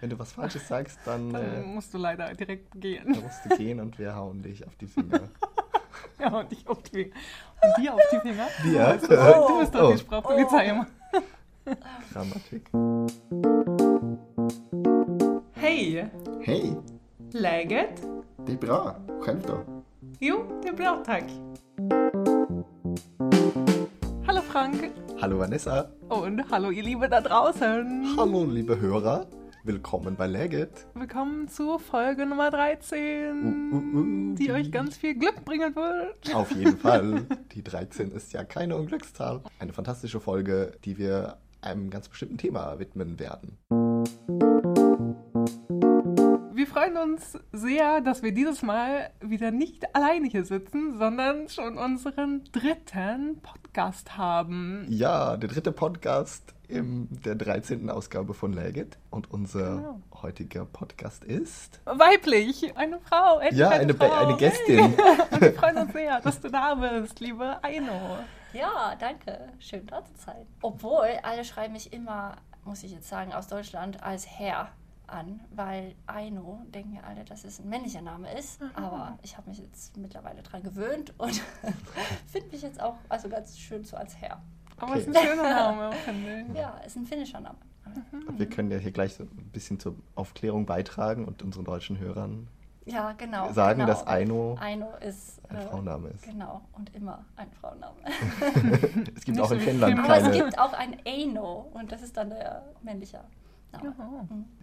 Wenn du was Falsches sagst, dann, Dann äh, musst du leider direkt gehen. dann musst du gehen und wir hauen dich auf die Finger. Ja, und ich auf die Finger. Und dir auf die Finger? Dir? Du bist doch, du bist doch Oh. die Sprachpolizei immer. Grammatik. Hej! Hej, Läget? det är bra. Själv då? Jo, det är bra tack. Hallo Frank Hallo Vanessa. und hallo ihr Liebe da draußen. Hallo liebe Hörer. Willkommen bei Läget. Willkommen zur Folge Nummer 13, Uh, uh, uh, die euch ganz viel Glück bringen wird. Auf jeden Fall. Die 13 ist ja keine Unglückszahl. Eine fantastische Folge, die wir einem ganz bestimmten Thema widmen werden. Wir freuen uns sehr, dass wir dieses Mal wieder nicht alleine hier sitzen, sondern schon unseren dritten Podcast haben. Ja, der dritte Podcast in der 13. Ausgabe von Läget. Und unser Genau. heutiger Podcast ist... Weiblich, eine Frau. endlich Ja, eine, Be- Frau. eine Gästin. Und wir freuen uns sehr, dass du da bist, liebe Aino. Ja, danke. Schön da zu sein. Obwohl, alle schreiben mich immer, muss ich jetzt sagen, aus Deutschland als Herr an, weil Aino denken ja alle, dass es ein männlicher Name ist. Aber ich habe mich jetzt mittlerweile dran gewöhnt und finde mich jetzt auch also ganz schön so als Herr. Aber es ist ein schöner Name, finde ich. Ja, ist ein finnischer Name. Wir können ja hier gleich so ein bisschen zur Aufklärung beitragen und unseren deutschen Hörern Ja, genau. sagen, genau. dass Aino Aino ist ein äh, Frauenname ist. Genau, und immer ein Frauenname. Es gibt Nicht auch in Finnland Film. Aber es keine... gibt auch ein Aino und das ist dann der männliche Name.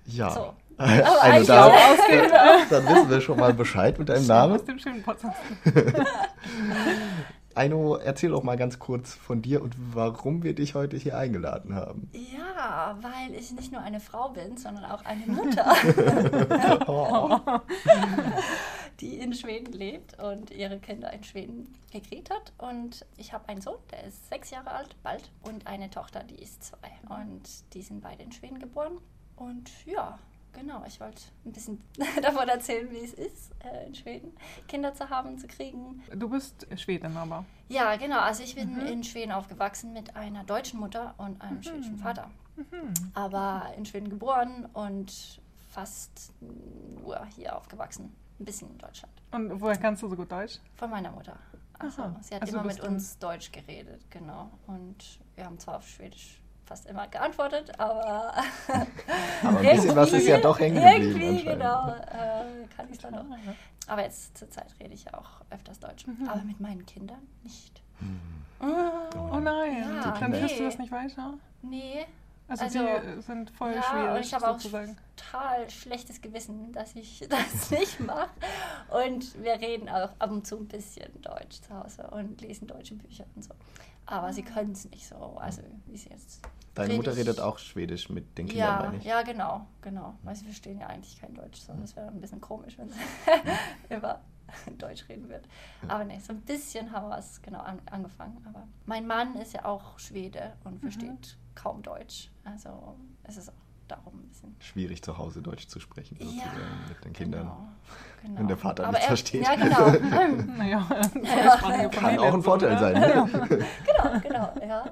Ja. So. Aino, eigentlich da, dann wissen wir schon mal Bescheid mit deinem Namen. Aus dem schönen Podcast. Aino, erzähl doch mal ganz kurz von dir und warum wir dich heute hier eingeladen haben. Ja, weil ich nicht nur eine Frau bin, sondern auch eine Mutter, Oh. die in Schweden lebt und ihre Kinder in Schweden gekriegt hat. Und ich habe einen Sohn, der ist sechs Jahre alt, bald, und eine Tochter, die ist zwei. Und die sind beide in Schweden geboren. Und ja, genau, ich wollte ein bisschen davon erzählen, wie es ist, äh, in Schweden Kinder zu haben, zu kriegen. Du bist Schwedin, aber. Ja, genau. Also ich bin in Schweden aufgewachsen mit einer deutschen Mutter und einem schwedischen Vater. Aber in Schweden geboren und fast nur hier aufgewachsen. Ein bisschen in Deutschland. Und woher kannst du so gut Deutsch? Von meiner Mutter. Also Aha. sie hat Also immer mit uns Deutsch geredet, genau. Und wir haben zwar auf Schwedisch fast immer geantwortet, aber Aber ein bisschen was ist ja doch hängen geblieben Irgendwie, genau, äh, kann ich dann noch. Aber jetzt zur Zeit rede ich auch öfters Deutsch. Aber mit meinen Kindern nicht. Oh nein, Ja, dann nee. hilfst du das nicht weiter? Nee. Also, Also, die sind voll ja, schwierig und ich habe auch sozusagen. total schlechtes Gewissen, dass ich das nicht mache. Und wir reden auch ab und zu ein bisschen Deutsch zu Hause und lesen deutsche Bücher und so. Aber sie können es nicht so, also wie sie jetzt. Deine rede Mutter redet auch Schwedisch mit den Kindern, Ja, meine ich. ja, genau, genau. Weil sie verstehen ja eigentlich kein Deutsch, sondern es wäre ein bisschen komisch, wenn sie über Deutsch reden wird. Aber nee, so ein bisschen haben wir es genau an, angefangen. Aber mein Mann ist ja auch Schwede und versteht kaum Deutsch. Also es ist auch darum ein bisschen. Schwierig zu Hause Deutsch zu sprechen, Ja, sozusagen, mit den Kindern. Genau, genau. Wenn der Vater Aber nichts er, versteht. Ja, genau. Naja, zweisprachige Kann Familie auch ein so, Vorteil sein. Ne? genau, genau, ja.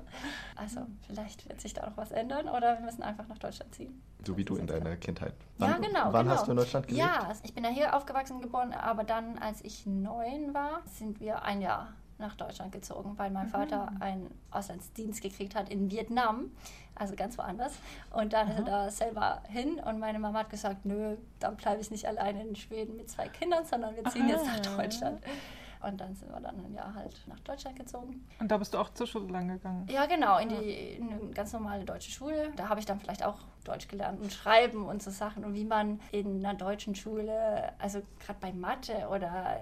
Also vielleicht wird sich da noch was ändern oder wir müssen einfach nach Deutschland ziehen. So wie du in deiner Kindheit. Ja, Wann, genau. Wann genau. hast du in Deutschland gelebt? Ja, ich bin ja hier aufgewachsen geboren, aber dann, als ich neun war, sind wir ein Jahr nach Deutschland gezogen, weil mein Vater einen Auslandsdienst gekriegt hat in Vietnam, also ganz woanders. Und dann ist er da selber hin und meine Mama hat gesagt, nö, dann bleibe ich nicht alleine in Schweden mit zwei Kindern, sondern wir ziehen jetzt nach Aha. Deutschland. Und dann sind wir dann ein Jahr halt nach Deutschland gezogen. Und da bist du auch zur Schule lang gegangen. Ja, genau, in, die, in eine ganz normale deutsche Schule. Da habe ich dann vielleicht auch Deutsch gelernt und Schreiben und so Sachen und wie man in einer deutschen Schule, also gerade bei Mathe oder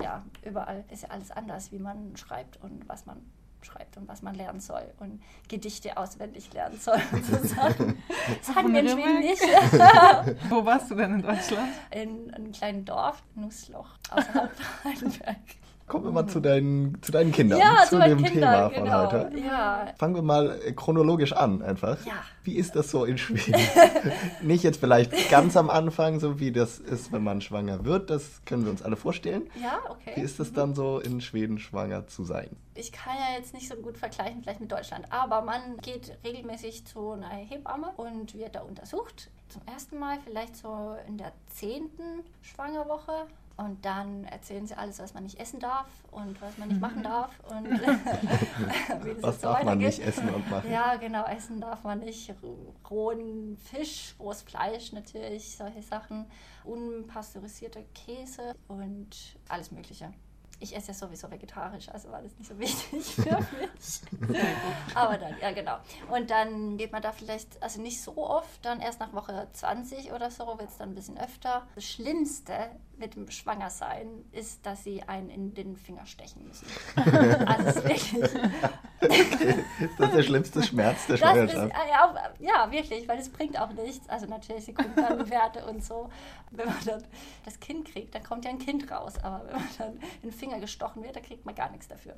ja, überall ist ja alles anders, wie man schreibt und was man schreibt und was man lernen soll und Gedichte auswendig lernen soll und so Sachen. Das hatten wir in Schweden Rimmeck? nicht. Wo warst du denn in Deutschland? In einem kleinen Dorf, Nussloch, außerhalb von Heidelberg. Kommen wir mal zu deinen, zu deinen Kindern, Ja, zu zu dem Kindern, Thema von genau. heute. Ja, Fangen wir mal äh, chronologisch an einfach. Ja. Wie ist das so in Schweden? Nicht jetzt vielleicht ganz am Anfang, so wie das ist, wenn man schwanger wird, das können wir uns alle vorstellen. ja, okay. Wie ist es dann so, in Schweden schwanger zu sein? ich kann ja jetzt nicht so gut vergleichen vielleicht mit Deutschland, aber man geht regelmäßig zu einer Hebamme und wird da untersucht. zum ersten Mal vielleicht so in der zehnten Schwangerwoche. Und dann erzählen sie alles, was man nicht essen darf und was man nicht machen darf. Und was so darf man nicht essen und machen? Ja, genau, essen darf man nicht. Rohen Fisch, rohes Fleisch natürlich, solche Sachen. Unpasteurisierter Käse und alles Mögliche ich esse ja sowieso vegetarisch, also war das nicht so wichtig für mich. Aber dann, ja genau. Und dann geht man da vielleicht, also nicht so oft, dann erst nach Woche 20 oder so wird es dann ein bisschen öfter. Das Schlimmste mit dem Schwangersein ist, dass sie einen in den Finger stechen müssen. also ist wirklich... ist das der schlimmste Schmerz der Schwangerschaft? ja, ja, wirklich, weil es bringt auch nichts. Also natürlich, sie gucken dann Werte und so. Wenn man dann das Kind kriegt, dann kommt ja ein Kind raus. Aber wenn man dann in den Finger gestochen wird, dann kriegt man gar nichts dafür.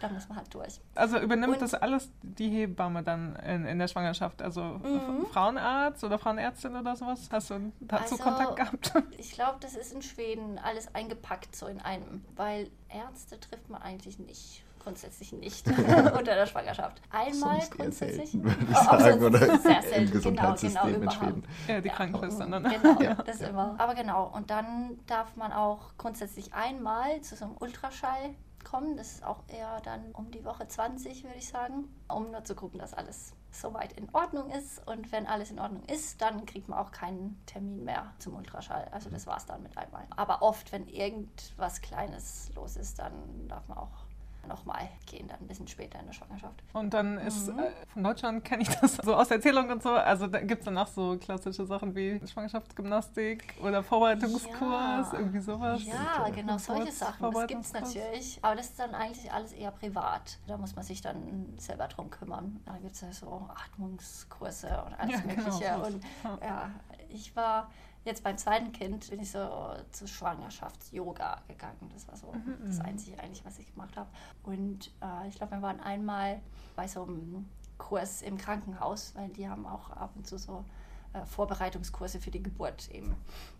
Da muss man halt durch. Also übernimmt und, das alles die Hebamme dann in, in der Schwangerschaft? Also mhm. Frauenarzt oder Frauenärztin oder sowas? Hast du dazu also, Kontakt gehabt? Ich glaube, das ist in Schweden alles eingepackt so in einem, weil Ärzte trifft man eigentlich nicht grundsätzlich nicht unter der Schwangerschaft. Einmal sonst grundsätzlich. Selten, würde ich sagen, oder sehr selten. Im Gesundheitssystem genau, genau, in Schweden. Ja, die Krankenschwestern dann. Genau, ja. das ja. immer. Aber genau, und dann darf man auch grundsätzlich einmal zu so einem Ultraschall kommen. Das ist auch eher dann um die Woche 20, würde ich sagen, um nur zu gucken, dass alles soweit in Ordnung ist. Und wenn alles in Ordnung ist, dann kriegt man auch keinen Termin mehr zum Ultraschall. Also das war es dann mit einmal. Aber oft, wenn irgendwas Kleines los ist, dann darf man auch nochmal gehen, dann ein bisschen später in der Schwangerschaft. Und dann ist, mhm. äh, von Deutschland kenne ich das so aus Erzählungen und so, also da gibt es dann auch so klassische Sachen wie Schwangerschaftsgymnastik oder Vorbereitungskurs, ja. irgendwie sowas. Ja, genau, solche Sachen, das gibt es natürlich, aber das ist dann eigentlich alles eher privat. Da muss man sich dann selber drum kümmern. Da gibt es ja so Atmungskurse und alles ja, genau. Mögliche. Genau. Und ja, ich war Jetzt beim zweiten Kind bin ich so zu Schwangerschafts-Yoga gegangen. Das war so mhm. das mhm. Einzige eigentlich, was ich gemacht habe. Und äh, ich glaube, wir waren einmal bei so einem Kurs im Krankenhaus, weil die haben auch ab und zu so äh, Vorbereitungskurse für die Geburt eben.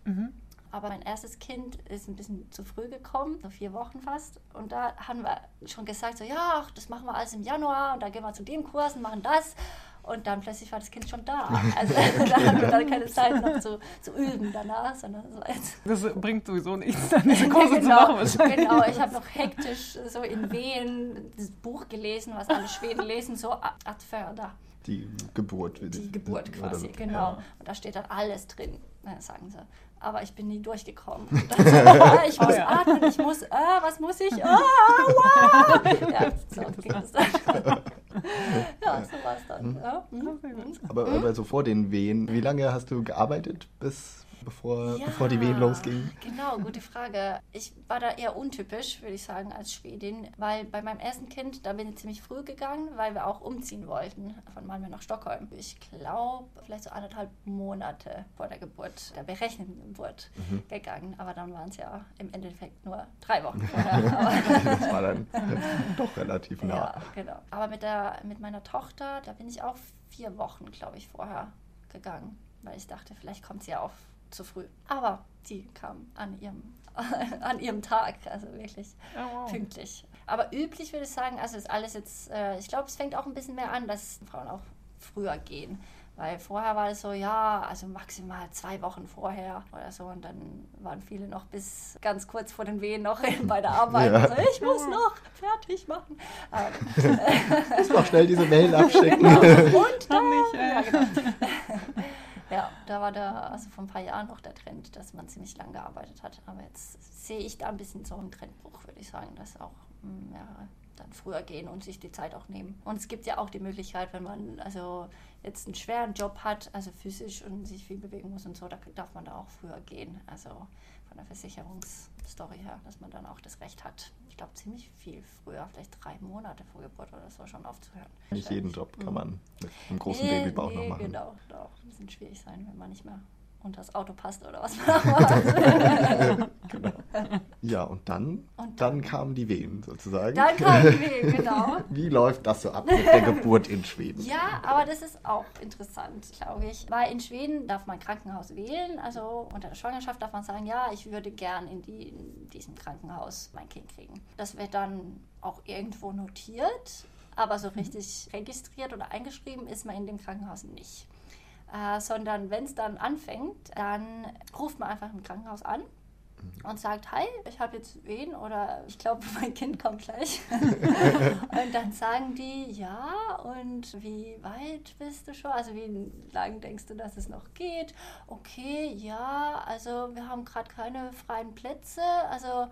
Mhm. Aber mein erstes Kind ist ein bisschen zu früh gekommen, so vier Wochen fast. Und da haben wir schon gesagt, so ja, das machen wir alles im Januar und dann gehen wir zu dem Kurs und machen das. Und dann plötzlich war das Kind schon da. Also da hatten wir dann keine Zeit noch zu, zu üben danach, sondern so jetzt. Das bringt sowieso nichts, dann diese Kurse genau, zu machen. Genau, ich habe noch hektisch so in Wehen das Buch gelesen, was alle Schweden lesen, so ad förder. Die Geburt. Die Geburt quasi, oder, genau. Ja. Und da steht dann alles drin, sagen sie aber ich bin nie durchgekommen. So, ah, ich muss oh, ja. atmen, ich muss, ah, was muss ich? Ah, wow. Ja, so ging es dann. ja, so war es dann. Mhm. Ja. Mhm. Aber, aber so vor den Wehen, wie lange hast du gearbeitet, bis bevor, ja, bevor die Wehen losgingen? Genau, gute Frage. Ich war da eher untypisch, würde ich sagen, als Schwedin, weil bei meinem ersten Kind, da bin ich ziemlich früh gegangen, weil wir auch umziehen wollten von Malmö nach Stockholm. Ich glaube, vielleicht so anderthalb Monate vor der Geburt, der berechneten Geburt mhm. gegangen. Aber dann waren es ja im Endeffekt nur drei Wochen vorher. das war dann doch relativ nah. Ja, genau. Aber mit, der, mit meiner Tochter, da bin ich auch vier Wochen, glaube ich, vorher gegangen, weil ich dachte, vielleicht kommt sie auf zu früh. Aber die kam an ihrem, an ihrem Tag, also wirklich oh, wow. pünktlich. Aber üblich würde ich sagen, also ist alles jetzt, äh, ich glaube, es fängt auch ein bisschen mehr an, dass Frauen auch früher gehen. Weil vorher war es so, ja, also maximal zwei Wochen vorher oder so. Und dann waren viele noch bis ganz kurz vor den Wehen noch bei der Arbeit. Ja. Also, ich muss noch fertig machen. Ich muss noch schnell diese Mail abschicken. Genau. Und dann, äh. ja, genau. Ja, da war da also vor ein paar Jahren noch der Trend, dass man ziemlich lang gearbeitet hat. Aber jetzt sehe ich da ein bisschen so einen Trendbruch, würde ich sagen, dass auch mehrere hm, dann früher gehen und sich die Zeit auch nehmen. Und es gibt ja auch die Möglichkeit, wenn man also jetzt einen schweren Job hat, also physisch und sich viel bewegen muss und so, da darf man da auch früher gehen. Also von der Versicherungsstory her, dass man dann auch das Recht hat, ich glaube ziemlich viel früher, vielleicht drei Monate vor Geburt oder so schon aufzuhören. Nicht jeden Job kann man mit einem großen nee, Babybauch nee, noch machen. Genau, doch. Ein bisschen schwierig sein, wenn man nicht mehr unter das Auto passt oder was man genau. Ja, und dann, und dann, dann kamen die Wehen sozusagen. Dann kamen die Wehen, genau. Wie läuft das so ab mit der Geburt in Schweden? Ja, aber das ist auch interessant, glaube ich. Weil in Schweden darf man Krankenhaus wählen. Also unter der Schwangerschaft darf man sagen, ja, ich würde gern in, die, in diesem Krankenhaus mein Kind kriegen. Das wird dann auch irgendwo notiert, aber so richtig registriert oder eingeschrieben ist man in dem Krankenhaus nicht. Äh, sondern wenn es dann anfängt, dann ruft man einfach im Krankenhaus an und sagt, hi, ich habe jetzt Wehen oder ich glaube, mein Kind kommt gleich. und dann sagen die, ja, und wie weit bist du schon? Also wie lange denkst du, dass es noch geht? Okay, ja, also wir haben gerade keine freien Plätze, also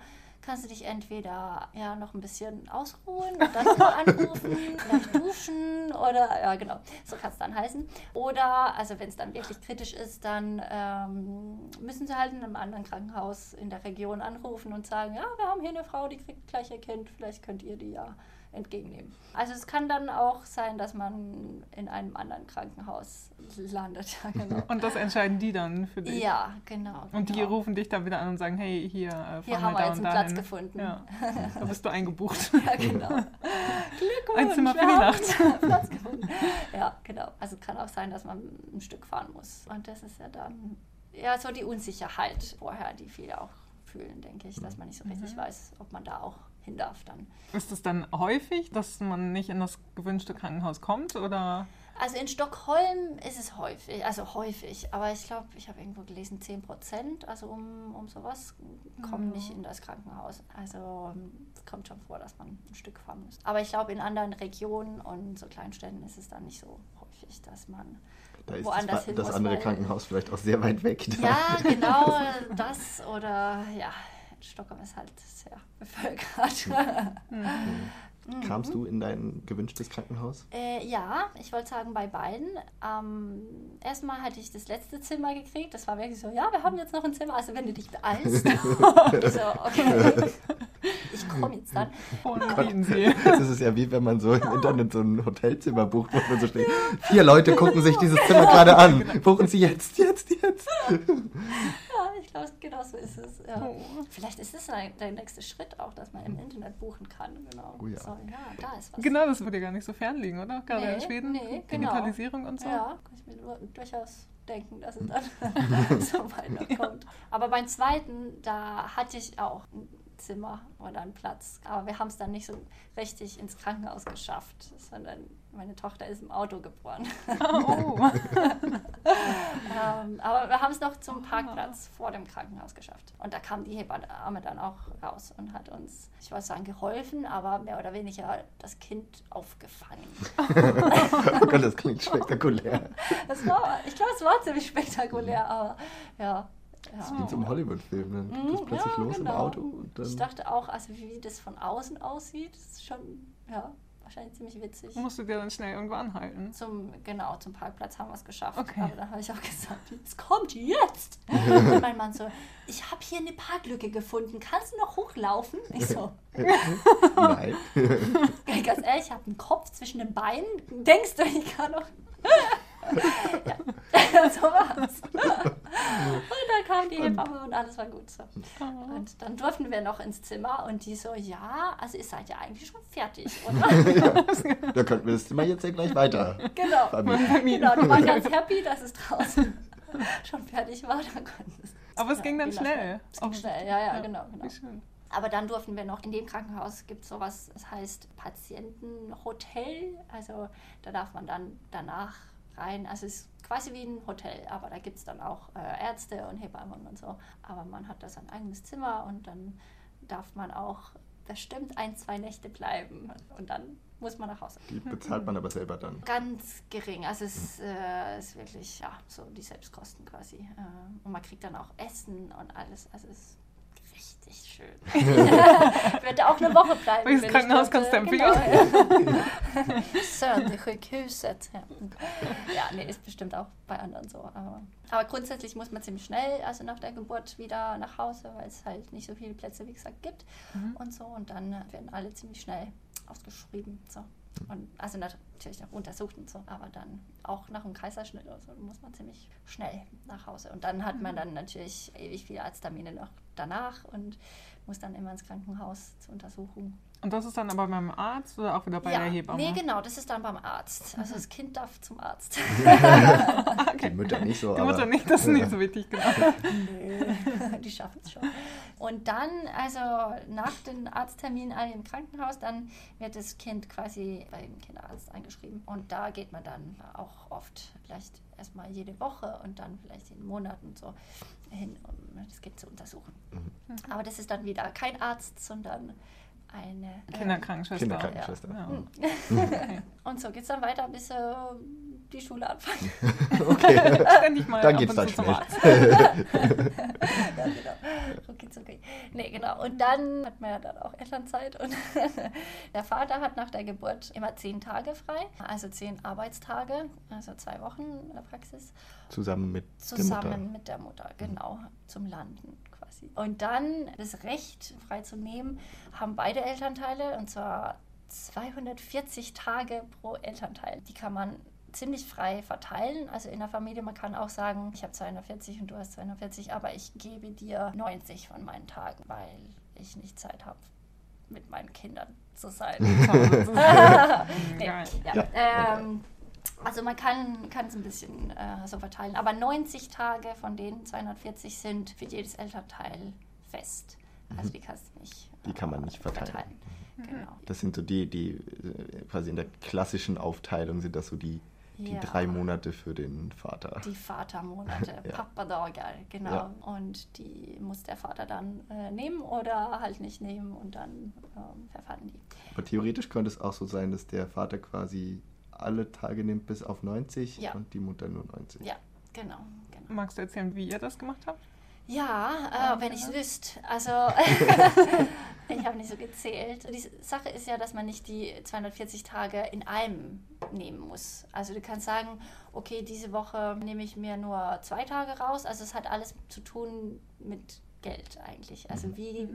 kannst du dich entweder ja noch ein bisschen ausruhen und dann mal anrufen, vielleicht duschen oder ja genau, so kann es dann heißen. Oder also wenn es dann wirklich kritisch ist, dann ähm, müssen sie halt in einem anderen Krankenhaus in der Region anrufen und sagen, ja, wir haben hier eine Frau, die kriegt gleich ihr Kind, vielleicht könnt ihr die ja entgegennehmen. Also es kann dann auch sein, dass man in einem anderen Krankenhaus landet. Ja, genau. Und das entscheiden die dann für dich? Ja, genau. Und die genau. rufen dich dann wieder an und sagen, hey, hier, äh, Hier haben wir jetzt einen Platz dahin. gefunden. Ja, da bist du eingebucht. Ja, genau. Glückwunsch, Ein Zimmer für die Nacht. Platz gefunden. Ja, genau. Also kann auch sein, dass man ein Stück fahren muss. Und das ist ja dann ja so die Unsicherheit vorher, die viele auch fühlen, denke ich, dass man nicht so richtig Mhm. weiß, ob man da auch hin darf dann. Ist es dann häufig, dass man nicht in das gewünschte Krankenhaus kommt? Oder? Also in Stockholm ist es häufig, also häufig, aber ich glaube, ich habe irgendwo gelesen, 10 Prozent, also um, um sowas, kommen Ja. nicht in das Krankenhaus. Also ähm, es kommt schon vor, dass man ein Stück fahren muss. Aber ich glaube, in anderen Regionen und so Kleinstädten ist es dann nicht so häufig, dass man Da ist woanders das, hin das muss. andere weil- Krankenhaus vielleicht auch sehr weit weg. Da. Ja, genau, das oder ja, Stockholm ist halt sehr bevölkert. Mhm. Kamst du in dein gewünschtes Krankenhaus? Äh, ja, ich wollte sagen, bei beiden. Ähm, erstmal hatte ich das letzte Zimmer gekriegt. Das war wirklich so, ja, wir haben jetzt noch ein Zimmer, also wenn du dich beeilst. So, okay, ich komme jetzt dann. Sie. Das ist ja wie wenn man so im Internet so ein Hotelzimmer bucht, wo man so steht. Vier Leute gucken sich dieses Zimmer gerade an. Buchen Sie jetzt, jetzt, jetzt. Ja, ich glaube, genau so ist es. Ja. Oh. Vielleicht ist es der nächste Schritt auch, dass man im Internet buchen kann. Genau. Oh ja. So, ja, da ist was. Genau, das würde ja gar nicht so fern liegen, oder? Gerade Nee, in Schweden. nee, genau. Digitalisierung und so. Ja, kann ich mir nur durchaus denken, dass es dann so weit noch kommt. Aber beim zweiten, da hatte ich auch ein Zimmer oder einen Platz. Aber wir haben es dann nicht so richtig ins Krankenhaus geschafft, sondern meine Tochter ist im Auto geboren. Oh. ähm, aber wir haben es noch zum Parkplatz vor dem Krankenhaus geschafft. Und da kam die Hebamme dann auch raus und hat uns, ich wollte sagen, geholfen, aber mehr oder weniger das Kind aufgefangen. Oh Gott, das klingt spektakulär. Das war, ich glaube, es war ziemlich spektakulär, aber ja. Das ja. ist wie einem Hollywood-Film. Dann geht es Mhm, plötzlich ja, los im genau. Auto und Ich dachte auch, also wie das von außen aussieht, ist schon, ja, wahrscheinlich ziemlich witzig. Musst du dir dann schnell irgendwo anhalten. Zum, genau, zum Parkplatz haben wir es geschafft. Okay. Aber dann habe ich auch gesagt, es kommt jetzt. Und mein Mann so, ich habe hier eine Parklücke gefunden, kannst du noch hochlaufen? Ich so, Nein. ganz ehrlich, ich habe einen Kopf zwischen den Beinen. Denkst du, ich kann noch... ja, so war's. Und dann kam die Hebamme und alles war gut so. Und dann durften wir noch ins Zimmer und die so, ja, also ihr seid ja eigentlich schon fertig, oder? Da könnten wir das Zimmer jetzt ja gleich weiter. genau. vermieten. Genau, die waren ganz happy, dass es draußen schon fertig war. Dann konnten es Aber es ging dann wieder schnell. Es ging Auch- schnell, ja, ja, genau. genau. Wie schön. Aber dann durften wir noch, in dem Krankenhaus gibt es sowas, das heißt Patientenhotel. Also da darf man dann danach rein. Also es ist quasi wie ein Hotel, aber da gibt es dann auch äh, Ärzte und Hebammen und so. Aber man hat da sein eigenes Zimmer und dann darf man auch bestimmt ein, zwei Nächte bleiben. Und dann muss man nach Hause. Die bezahlt man aber selber dann. Ganz gering. Also es ist, äh, ist wirklich, ja, so die Selbstkosten quasi. Äh, und man kriegt dann auch Essen und alles. Also es ist richtig schön. ich würde auch eine Woche bleiben. Welches Krankenhaus kannst du äh, Genau. Södernsjukhuset. Ja. ja, nee, ist bestimmt auch bei anderen so. Aber, aber grundsätzlich muss man ziemlich schnell, also nach der Geburt, wieder nach Hause, weil es halt nicht so viele Plätze, wie gesagt, gibt und so. Und dann werden alle ziemlich schnell ausgeschrieben. So. Und also natürlich noch untersucht und so, aber dann auch nach einem Kaiserschnitt oder so muss man ziemlich schnell nach Hause. Und dann hat man dann natürlich ewig viele Arzttermine noch danach und muss dann immer ins Krankenhaus zur Untersuchung. Und das ist dann aber beim Arzt oder auch wieder bei ja, der Hebamme? nee, genau, das ist dann beim Arzt. Also das Kind darf zum Arzt. Die Mütter nicht so, Die aber Mutter nicht, das ist nicht so wichtig, genau. Nö, die schaffen es schon. Und dann, also nach dem Arzttermin alle im Krankenhaus, dann wird das Kind quasi beim Kinderarzt eingeschrieben. Und da geht man dann auch oft vielleicht erstmal jede Woche und dann vielleicht in Monaten so hin, um das Kind zu untersuchen. Aber das ist dann wieder kein Arzt, sondern eine äh, Kinderkrankenschwester. Kinderkrankenschwester. Ja. Hm. Und so geht es dann weiter, bis äh, die Schule anfängt. okay. Ständig mal Dann geht's dann schnell. Ja, genau. Okay, okay. Nee, genau. Und dann hat man ja dann auch Elternzeit. Und der Vater hat nach der Geburt immer zehn Tage frei, also zehn Arbeitstage, also zwei Wochen in der Praxis, Zusammen mit zusammen der Mutter. mit der Mutter, genau, zum Landen quasi. Und dann das Recht, frei zu nehmen, haben beide Elternteile, und zwar 240 Tage pro Elternteil. Die kann man ziemlich frei verteilen. Also in der Familie, man kann auch sagen, ich habe 240 und du hast 240, aber ich gebe dir 90 von meinen Tagen, weil ich nicht Zeit habe, mit meinen Kindern zu sein. nee, ja. Ja, Ähm, also man kann kann es ein bisschen äh, so verteilen, aber 90 Tage von denen 240 sind für jedes Elternteil fest. Also die kannst du nicht. Mhm. Die kann man nicht äh, verteilen. Genau. Das sind so die, die äh, quasi in der klassischen Aufteilung sind das so die, die Ja. drei Monate für den Vater. Die Vatermonate, Ja. Papadagar, genau. Ja. Und die muss der Vater dann äh, nehmen oder halt nicht nehmen und dann ähm, verfallen die. Aber theoretisch könnte es auch so sein, dass der Vater quasi alle Tage nimmt bis auf 90 Ja. und die Mutter nur 90. Ja, genau. genau. Magst du erzählen, wie ihr das gemacht habt? Ja, äh, wenn ich es wüsste. Also, ich habe nicht so gezählt. Die Sache ist ja, dass man nicht die 240 Tage in einem nehmen muss. Also, du kannst sagen, okay, diese Woche nehme ich mir nur zwei Tage raus. Also, es hat alles zu tun mit Geld eigentlich. Also, wie,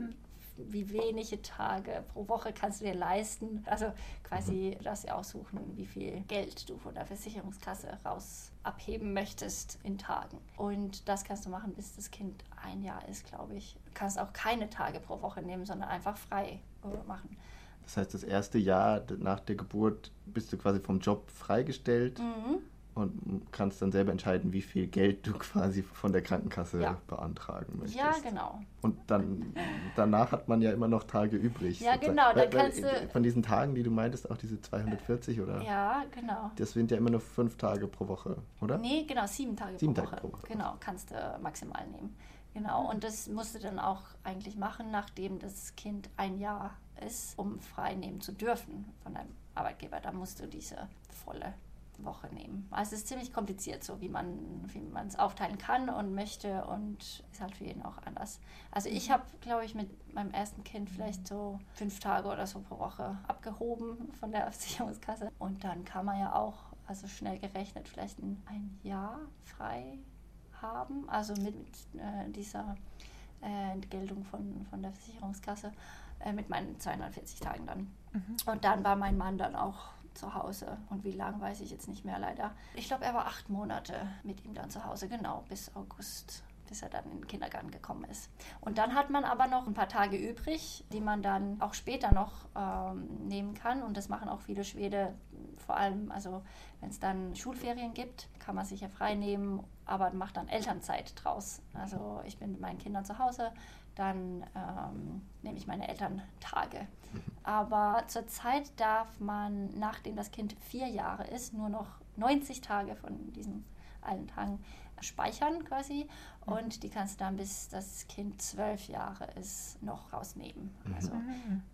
wie wenige Tage pro Woche kannst du dir leisten. Also, quasi, du darfst dir aussuchen, wie viel Geld du von der Versicherungskasse raus abheben möchtest in Tagen. Und das kannst du machen, bis das Kind ein Jahr ist, glaube ich. Du kannst auch keine Tage pro Woche nehmen, sondern einfach frei äh, machen. Das heißt, das erste Jahr nach der Geburt bist du quasi vom Job freigestellt Mhm. und kannst dann selber entscheiden, wie viel Geld du quasi von der Krankenkasse Ja. beantragen möchtest. Ja, genau. Und dann danach hat man ja immer noch Tage übrig. Ja, sozusagen. genau, dann Weil- kannst du- Von diesen Tagen, die du meintest, auch diese 240 oder? Ja, genau. Das sind ja immer nur fünf Tage pro Woche, oder? Nee, genau, sieben Tage Sieben pro, Tage Woche. pro Woche. Genau, kannst du maximal nehmen. Genau, und das musst du dann auch eigentlich machen, nachdem das Kind ein Jahr ist, um frei nehmen zu dürfen von deinem Arbeitgeber. Da musst du diese volle Woche nehmen. Also es ist ziemlich kompliziert, so wie man wie man es aufteilen kann und möchte und ist halt für jeden auch anders. Also ich habe, glaube ich, mit meinem ersten Kind vielleicht so fünf Tage oder so pro Woche abgehoben von der Versicherungskasse und dann kann man ja auch, also schnell gerechnet, vielleicht ein, ein Jahr frei haben, also mit, äh, dieser äh, Entgeltung von, von der Versicherungskasse äh, mit meinen 240 Tagen dann. Und dann war mein Mann dann auch zu Hause. Und wie lang weiß ich jetzt nicht mehr leider. Ich glaube, er war acht Monate mit ihm dann zu Hause, genau, bis August, bis er dann in den Kindergarten gekommen ist. Und dann hat man aber noch ein paar Tage übrig, die man dann auch später noch ähm, nehmen kann. Und das machen auch viele Schwede, vor allem, also wenn es dann Schulferien gibt, kann man sich ja frei nehmen, aber macht dann Elternzeit draus. Also ich bin mit meinen Kindern zu Hause, dann ähm, nehme ich meine Elterntage. Aber zurzeit darf man, nachdem das Kind vier Jahre ist, nur noch 90 Tage von diesen allen Tagen speichern quasi. Und die kannst du dann, bis das Kind zwölf Jahre ist, noch rausnehmen. Also,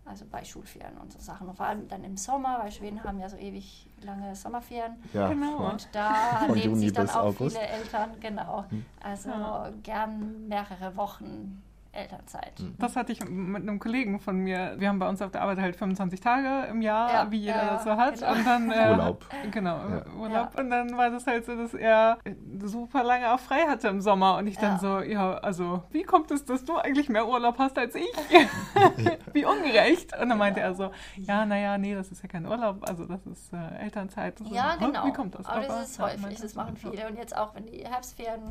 also bei Schulferien und so Sachen. Und vor allem dann im Sommer, weil Schweden haben ja so ewig lange Sommerferien. Ja, Genau. Und da Von nehmen Juni sich dann auch August. viele Eltern, genau. Also Ja. gern mehrere Wochen Elternzeit. Das hatte ich mit einem Kollegen von mir. Wir haben bei uns auf der Arbeit halt 25 Tage im Jahr, Ja, wie jeder ja, das so hat. genau. Und dann, äh, Urlaub. Genau, Ja. Urlaub. Ja. Und dann war das halt so, dass er super lange auch frei hatte im Sommer. Und ich dann Ja. so, ja, also, wie kommt es, dass du eigentlich mehr Urlaub hast als ich? wie ungerecht. Und dann meinte er so, ja, naja, nee, das ist ja kein Urlaub, also das ist äh, Elternzeit. So, Ja, hä, genau. Wie kommt das? Aber das ist häufig, das machen viele. Und jetzt auch, wenn die Herbstferien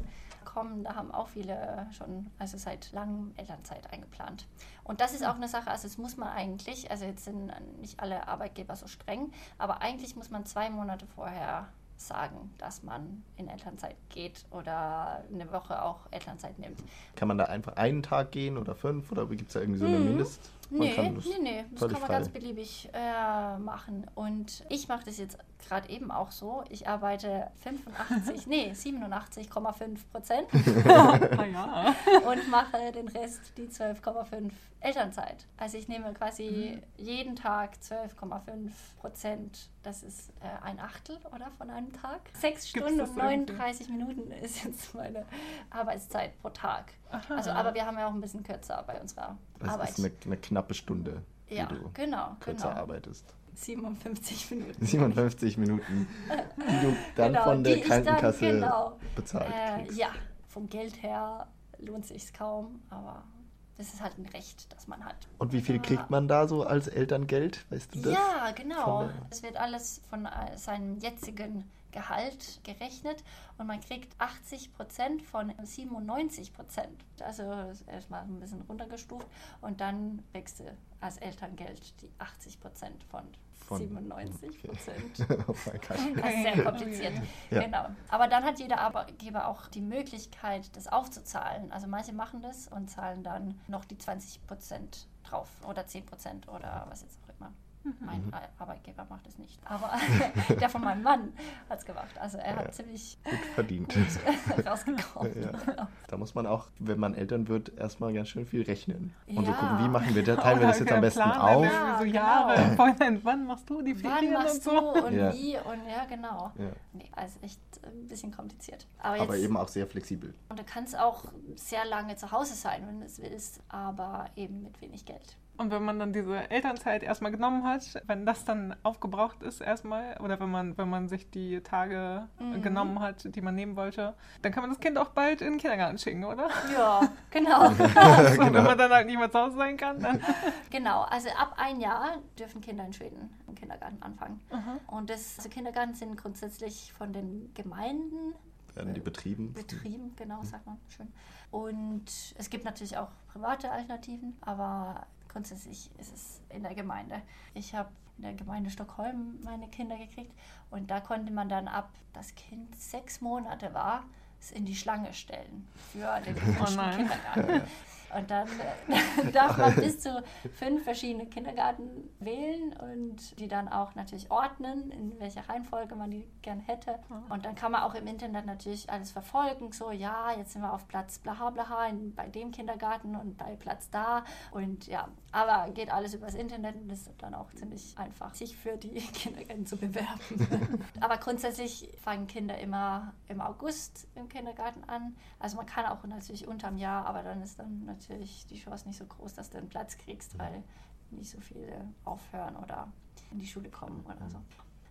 kommen, da haben auch viele schon, also seit langem Elternzeit eingeplant. Und das ist auch eine Sache, also es muss man eigentlich, also jetzt sind nicht alle Arbeitgeber so streng, aber eigentlich muss man zwei Monate vorher sagen, dass man in Elternzeit geht oder eine Woche auch Elternzeit nimmt. Kann man da einfach einen Tag gehen oder fünf oder gibt es da irgendwie so eine Mhm. Mindest? Man Nee, kann das nee, nee, das kann man frei. ganz beliebig äh, machen. Und ich mache das jetzt gerade eben auch so. Ich arbeite 85, nee, 87,5 Prozent Ah ja. und mache den Rest, die 12,5 Elternzeit. Also ich nehme quasi jeden Tag 12,5 Prozent. Das ist äh, ein Achtel, oder, von einem Tag. Sechs Stunden und irgendwie? 39 Minuten ist jetzt meine Arbeitszeit pro Tag. Aha. Also, aber wir haben ja auch ein bisschen kürzer bei unserer Das Arbeit. ist eine, eine knappe Stunde, ja, die du genau, kürzer genau. arbeitest. 57 Minuten. 57 Minuten, die du dann Genau, von der dann, Krankenkasse genau, bezahlt Äh, ja, vom Geld her lohnt sich kaum, aber das ist halt ein Recht, das man hat. Und wie viel kriegt man da so als Elterngeld? Weißt du das? Ja, genau. Es wird alles von äh, seinem jetzigen Gehalt gerechnet und man kriegt 80 Prozent von 97 Prozent. Also erstmal ein bisschen runtergestuft und dann wächst als Elterngeld die 80 Prozent von, Von- 97 okay. Prozent. oh mein Gott. Das ist sehr kompliziert. Ja. Genau. Aber dann hat jeder Arbeitgeber auch die Möglichkeit, das aufzuzahlen. Also manche machen das und zahlen dann noch die 20 Prozent drauf oder 10 Prozent oder was jetzt auch. Mein Mhm. Ar- Arbeitgeber macht es nicht. Aber der von meinem Mann hat es gemacht. Also er hat Ja. ziemlich Gut verdient. gut rausgekommen. Ja. Da muss man auch, wenn man Eltern wird, erstmal ganz schön viel rechnen. Und so gucken, wie machen wir das? Teilen wir das jetzt am besten Plan, auf? Ja, so genau. Jahre vorhin, wann machst du die Wann Ferien und machst so? du und Ja. wie und ja, genau. Ja. Nee, also echt ein bisschen kompliziert. Aber, jetzt, Aber eben auch sehr flexibel. Und du kannst auch sehr lange zu Hause sein, wenn du es willst, aber eben mit wenig Geld. Und wenn man dann diese Elternzeit erstmal genommen hat, wenn das dann aufgebraucht ist erstmal, oder wenn man, wenn man sich die Tage Mhm. genommen hat, die man nehmen wollte, dann kann man das Kind auch bald in den Kindergarten schicken, oder? Ja, genau. so, Genau. Wenn man dann halt nicht mehr zu Hause sein kann, dann. genau, also ab ein Jahr dürfen Kinder in Schweden im Kindergarten anfangen. Und das also Kindergarten sind grundsätzlich von den Gemeinden Werden die betrieben? betrieben, genau, sagt man schön. Und es gibt natürlich auch private Alternativen, aber grundsätzlich ist es in der Gemeinde. Ich habe in der Gemeinde Stockholm meine Kinder gekriegt und da konnte man dann ab das Kind sechs Monate war, es in die Schlange stellen für den nein. Kindergarten. Und dann äh, darf man bis zu fünf verschiedene Kindergarten wählen und die dann auch natürlich ordnen, in welcher Reihenfolge man die gern hätte. Und dann kann man auch im Internet natürlich alles verfolgen. So, ja, jetzt sind wir auf Platz blaha blaha in, bei dem Kindergarten und bei Platz da. Und ja, aber geht alles übers Internet und ist dann auch ziemlich einfach, sich für die Kindergärten zu bewerben. aber grundsätzlich fangen Kinder immer im August im Kindergarten an. Also man kann auch natürlich unterm Jahr, aber dann ist dann natürlich die Chance nicht so groß, dass du einen Platz kriegst, weil nicht so viele aufhören oder in die Schule kommen oder so.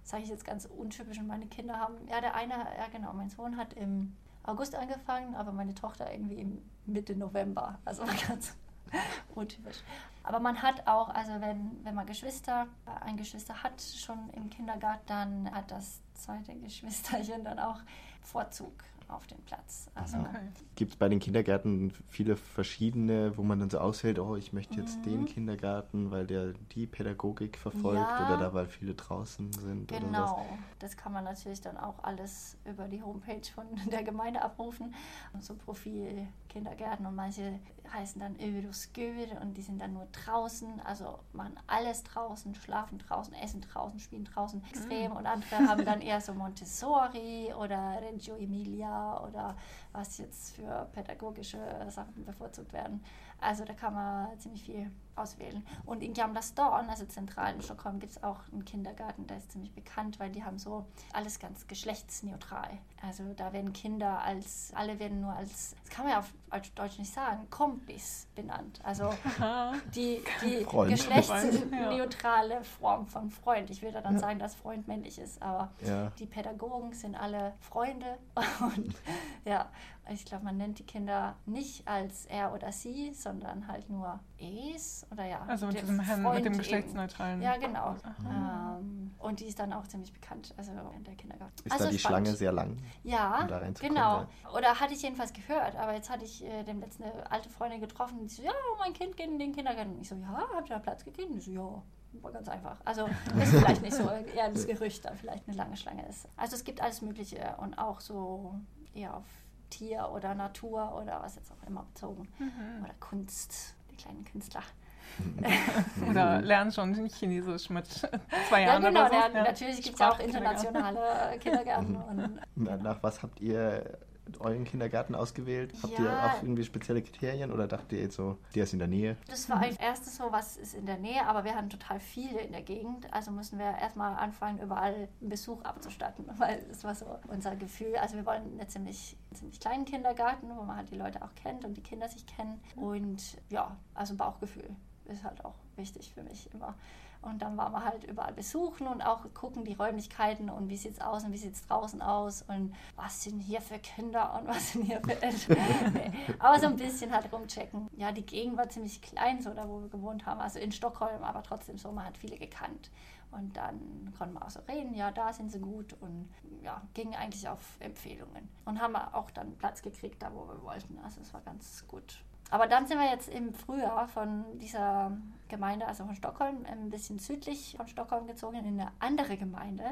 Das sage ich jetzt ganz untypisch und meine Kinder haben, ja der eine, ja genau, mein Sohn hat im August angefangen, aber meine Tochter irgendwie im Mitte November, also ganz untypisch. Aber man hat auch, also wenn, wenn man Geschwister, ein Geschwister hat schon im Kindergarten, dann hat das zweite Geschwisterchen dann auch Vorzug auf den Platz. Also Okay. Gibt es bei den Kindergärten viele verschiedene, wo man dann so auswählt, oh, ich möchte jetzt Mhm. den Kindergarten, weil der die Pädagogik verfolgt Ja. oder da, weil viele draußen sind? Genau, das kann man natürlich dann auch alles über die Homepage von der Gemeinde abrufen. Und so Profil Kindergärten und manche heißen dann Ödoskur und die sind dann nur draußen, also machen alles draußen, schlafen draußen, essen draußen, spielen draußen. Extrem. Und andere haben dann eher so Montessori oder Reggio Emilia oder was jetzt für pädagogische Sachen bevorzugt werden. Also da kann man ziemlich viel auswählen. Und in Gamla Stan, also zentral in Stockholm, gibt es auch einen Kindergarten, der ist ziemlich bekannt, weil die haben so alles ganz geschlechtsneutral. Also da werden Kinder als, alle werden nur als, das kann man ja auf Deutsch nicht sagen, Kompis benannt. Also die, die Freund. geschlechtsneutrale Form von Freund. Ich würde dann Ja. sagen, dass Freund männlich ist, aber Ja. die Pädagogen sind alle Freunde. Und ja, ich glaube, man nennt die Kinder nicht als er oder sie, sondern halt nur es oder ja. Also mit diesem Herrn, mit dem eben. geschlechtsneutralen. Ja, genau. Ähm, und die ist dann auch ziemlich bekannt, also in der Kindergarten. Ist also da die spannend. Schlange sehr lang? Ja, um genau. Oder hatte ich jedenfalls gehört, aber jetzt hatte ich äh, dem letzten eine alte Freundin getroffen, die so, ja, mein Kind geht in den Kindergarten. Und ich so, ja, habt ihr da Platz gekriegt? Und ich so, ja. War ganz einfach. Also ist vielleicht nicht so eher das Gerücht, da vielleicht eine lange Schlange ist. Also es gibt alles Mögliche und auch so eher auf Tier oder Natur oder was jetzt auch immer bezogen. Mhm. Oder Kunst, kleinen Künstler. Oder lernen schon Chinesisch mit zwei Ja, Jahren genau. oder so. der- Natürlich gibt es ja auch internationale Kindergärten. Und Na, nach was habt ihr euren Kindergarten ausgewählt? Habt ihr Ja. auch irgendwie spezielle Kriterien oder dacht ihr jetzt so, der ist in der Nähe? Das war als erstes so, was ist in der Nähe, aber wir hatten total viele in der Gegend. Also mussten wir erstmal anfangen, überall einen Besuch abzustatten, weil das war so unser Gefühl. Also wir wollen einen ziemlich, ziemlich kleinen Kindergarten, wo man halt die Leute auch kennt und die Kinder sich kennen. Und ja, also Bauchgefühl ist halt auch wichtig für mich immer. Und dann waren wir halt überall besuchen und auch gucken die Räumlichkeiten und wie sieht es aus und wie sieht es draußen aus und was sind hier für Kinder und was sind hier für Eltern. Aber so ein bisschen halt rumchecken. Ja, die Gegend war ziemlich klein, so da wo wir gewohnt haben, also in Stockholm, aber trotzdem so, man hat viele gekannt. Und dann konnten wir auch so reden, ja, da sind sie gut und ja, ging eigentlich auf Empfehlungen. Und haben auch dann Platz gekriegt, da wo wir wollten. Also es war ganz gut. Aber dann sind wir jetzt im Frühjahr von dieser Gemeinde, also von Stockholm, ein bisschen südlich von Stockholm gezogen in eine andere Gemeinde.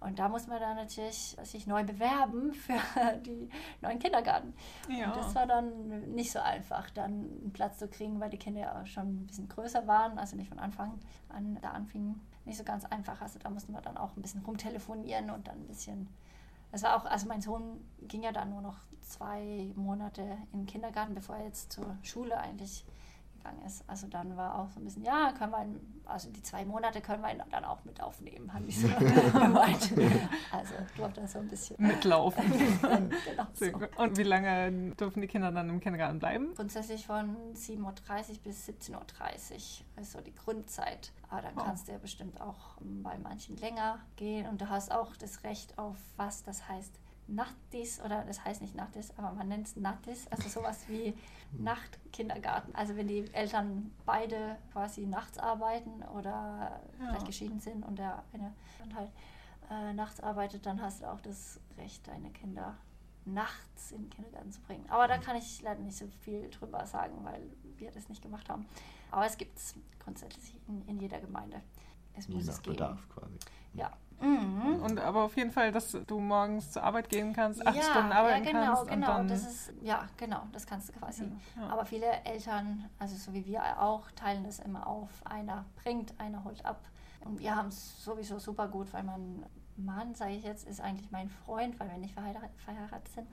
Und da muss man dann natürlich sich neu bewerben für die neuen Kindergarten. Ja. Und das war dann nicht so einfach, dann einen Platz zu kriegen, weil die Kinder ja schon ein bisschen größer waren, also nicht von Anfang an da anfingen. Nicht so ganz einfach. Also da mussten wir dann auch ein bisschen rumtelefonieren und dann ein bisschen. Es war auch, also mein Sohn ging ja dann nur noch zwei Monate in den Kindergarten, bevor er jetzt zur Schule eigentlich gegangen ist. Also dann war auch so ein bisschen, ja, können wir ihn, also die zwei Monate können wir ihn dann auch mit aufnehmen, habe ich so gemeint. Also durfte er so ein bisschen Mitlaufen. genau so. Und wie lange dürfen die Kinder dann im Kindergarten bleiben? Grundsätzlich von 7.30 Uhr bis 17.30 Uhr ist so die Grundzeit. Aber dann Wow. kannst du ja bestimmt auch bei manchen länger gehen und du hast auch das Recht auf was das heißt Nachtis oder das heißt nicht Nachtis, aber man nennt es Nattis, also sowas wie Nachtkindergarten. Also wenn die Eltern beide quasi nachts arbeiten oder Ja. vielleicht geschieden sind und der eine dann halt äh, nachts arbeitet, dann hast du auch das Recht, deine Kinder nachts in den Kindergarten zu bringen. Aber da kann ich leider nicht so viel drüber sagen, weil wir das nicht gemacht haben. Aber es gibt es grundsätzlich in, in jeder Gemeinde. Es Je muss nach es geben. Bedarf quasi. Ja. Mhm. Und aber auf jeden Fall, dass du morgens zur Arbeit gehen kannst, acht ja, Stunden arbeiten ja, genau, kannst genau. dann. Das ist, ja, genau, das kannst du quasi. Ja. Aber viele Eltern, also so wie wir auch, teilen das immer auf. Einer bringt, einer holt ab. Und wir haben es sowieso super gut, weil mein Mann, sage ich jetzt, ist eigentlich mein Freund, weil wir nicht verheiratet, verheiratet sind.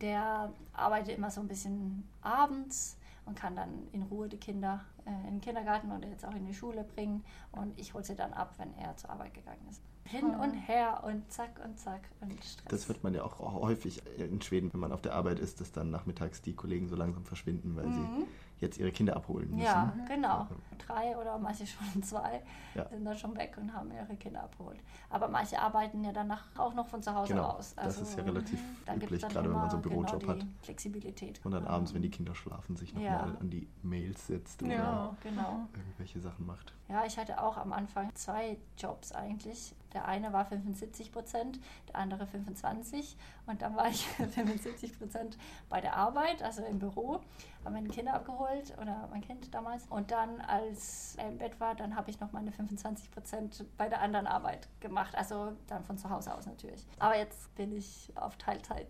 Der arbeitet immer so ein bisschen abends und kann dann in Ruhe die Kinder äh, in den Kindergarten oder jetzt auch in die Schule bringen. Und ich hole sie dann ab, wenn er zur Arbeit gegangen ist. Hin Ah. und her und zack und zack und Stress. Das wird man ja auch häufig in Schweden, wenn man auf der Arbeit ist, dass dann nachmittags die Kollegen so langsam verschwinden, weil sie Mhm. Jetzt ihre Kinder abholen müssen. Ja, genau. Drei oder manche schon zwei Ja. sind dann schon weg und haben ihre Kinder abgeholt. Aber manche arbeiten ja danach auch noch von zu Hause Genau, aus. Also, das ist ja relativ da gibt's üblich, gerade wenn man so einen Bürojob genau hat. Flexibilität. Und dann abends, wenn die Kinder schlafen, sich nochmal Ja. an die Mails setzt oder Ja. Genau. irgendwelche Sachen macht. Ja, ich hatte auch am Anfang zwei Jobs eigentlich. Der eine war 75 Prozent, der andere 25. Und dann war ich 75 Prozent bei der Arbeit, also im Büro, habe meine Kinder abgeholt oder mein Kind damals. Und dann, als er im Bett war, dann habe ich noch meine 25 Prozent bei der anderen Arbeit gemacht. Also dann von zu Hause aus natürlich. Aber jetzt bin ich auf Teilzeit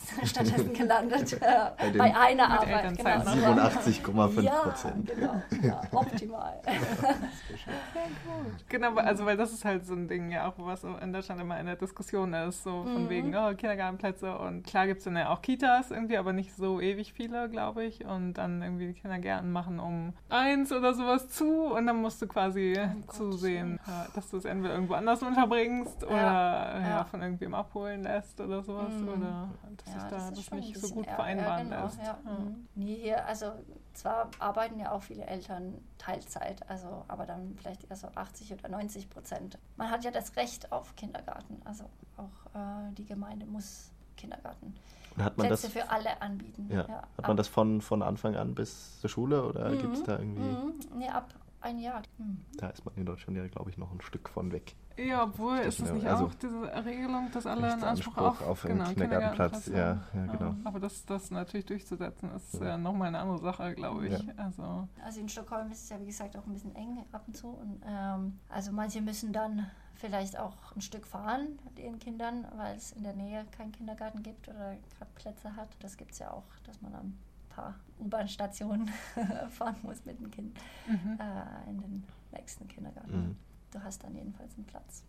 stattdessen gelandet. Bei bei, den- einer Mit Arbeit. Noch. 87,5 Ja, Prozent. genau. Ja, optimal. Genau, also weil das ist halt so ein Ding, ja auch, was in Deutschland immer in der Diskussion ist, so von Mhm. wegen, oh, Kindergartenplätze und klar gibt es dann ja auch Kitas irgendwie, aber nicht so ewig viele, glaube ich. Und dann irgendwie die Kindergärten machen um eins oder sowas zu und dann musst du quasi Gott, zusehen, ja, dass du es entweder irgendwo anders unterbringst oder ja, ja. von irgendwem abholen lässt oder sowas. Mhm. Oder dass Ja, sich da das nicht so gut vereinbaren genau, lässt. Ja. Ja. Mhm. Nee, hier, also zwar arbeiten ja auch viele Eltern Teilzeit, also aber dann vielleicht eher so 80 oder 90 Prozent. Man hat ja das Recht auf Kindergarten, also auch äh, die Gemeinde muss Kindergarten. Und hat man Plätze das, für alle anbieten. ja, hat man das von, von Anfang an bis zur Schule oder Mhm. gibt es da irgendwie, Mhm. Nee, ab ein Jahr. Mhm. da ist man in Deutschland ja, glaube ich, noch ein Stück von weg. Ja, obwohl, ist das nicht also auch diese Regelung, dass alle einen Anspruch Rechtsanspruch auf, auf einen Kindergartenplatz, ja, haben? ja, genau. Aber das, das natürlich durchzusetzen, ist Ja. ja, nochmal eine andere Sache, glaube ich. Ja. Also, Also in Stockholm ist es ja wie gesagt auch ein bisschen eng ab und zu. Und, ähm, also manche müssen dann vielleicht auch ein Stück fahren mit ihren Kindern, weil es in der Nähe keinen Kindergarten gibt oder gerade Plätze hat. Das gibt es ja auch, dass man dann paar U-Bahn-Stationen fahren muss mit dem Kind mhm. äh, in den nächsten Kindergarten. Mhm. Du hast dann jedenfalls einen Platz.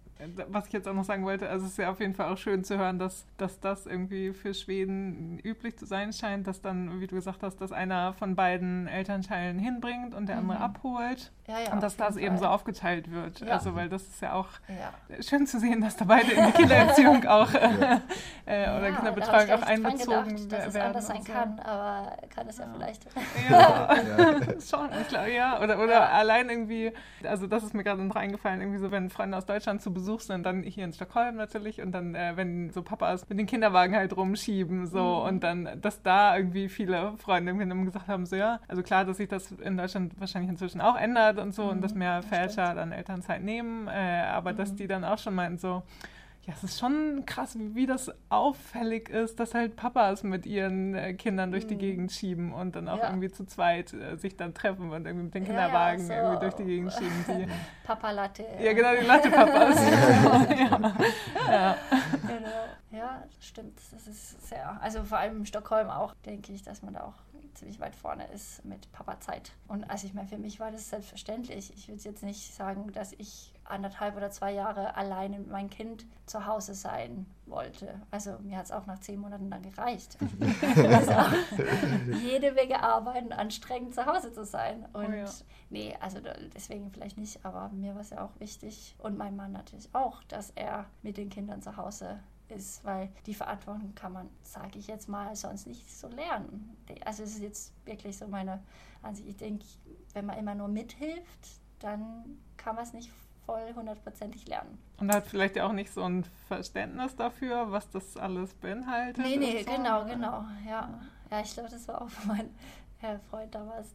Was ich jetzt auch noch sagen wollte, also es ist ja auf jeden Fall auch schön zu hören, dass, dass das irgendwie für Schweden üblich zu sein scheint, dass dann, wie du gesagt hast, dass einer von beiden Elternteilen hinbringt und der andere Mhm. abholt Ja, ja, und dass das eben so aufgeteilt wird. Ja. Also weil das ist ja auch Ja. schön zu sehen, dass da beide in die Kindererziehung auch äh, äh, oder Ja, Kinderbetreuung auch einbezogen gedacht, dass es werden. anders sein so. kann, aber kann es ja, vielleicht. Ja, Ja. schon, ich glaube, ja. Oder, oder Ja. allein irgendwie, also das ist mir gerade noch eingefallen, irgendwie so, wenn Freunde aus Deutschland zu Besuch sind, dann hier in Stockholm natürlich und dann, äh, wenn so Papas mit den Kinderwagen halt rumschieben, so Mhm. und dann, dass da irgendwie viele Freunde irgendwie gesagt haben, so ja, also klar, dass sich das in Deutschland wahrscheinlich inzwischen auch ändert und so und dass Mhm, mehr das Väter stimmt. dann Elternzeit nehmen, äh, aber dass Mhm. die dann auch schon meinten, so, ja, es ist schon krass, wie, das auffällig ist, dass halt Papas mit ihren äh, Kindern durch die Mhm. Gegend schieben und dann auch Ja. irgendwie zu zweit äh, sich dann treffen und irgendwie mit den Ja, ja, Kinderwagen so. irgendwie durch die Gegend schieben. Die, Papa Latte. ja, genau, die Latte-Papas. ja. ja. Genau. Ja, stimmt. Das ist sehr. Also vor allem in Stockholm auch, denke ich, dass man da auch ziemlich weit vorne ist mit Papa-Zeit. Und also ich meine, für mich war das selbstverständlich. Ich würde jetzt nicht sagen, dass ich anderthalb oder zwei Jahre alleine mit meinem Kind zu Hause sein wollte. Also mir hat es auch nach zehn Monaten dann gereicht. also jede Menge arbeiten, anstrengend zu Hause zu sein. Und Oh ja. nee, also deswegen vielleicht nicht, aber mir war es ja auch wichtig und mein Mann natürlich auch, dass er mit den Kindern zu Hause ist, weil die Verantwortung kann man, sage ich jetzt mal, sonst nicht so lernen. Also es ist jetzt wirklich so meine Ansicht. Ich denke, wenn man immer nur mithilft, dann kann man es nicht voll hundertprozentig lernen. Und hat vielleicht auch nicht so ein Verständnis dafür, was das alles beinhaltet. Nee, nee, so. genau, genau. Ja, ja ich glaube, das war auch für meinen äh, Freund damals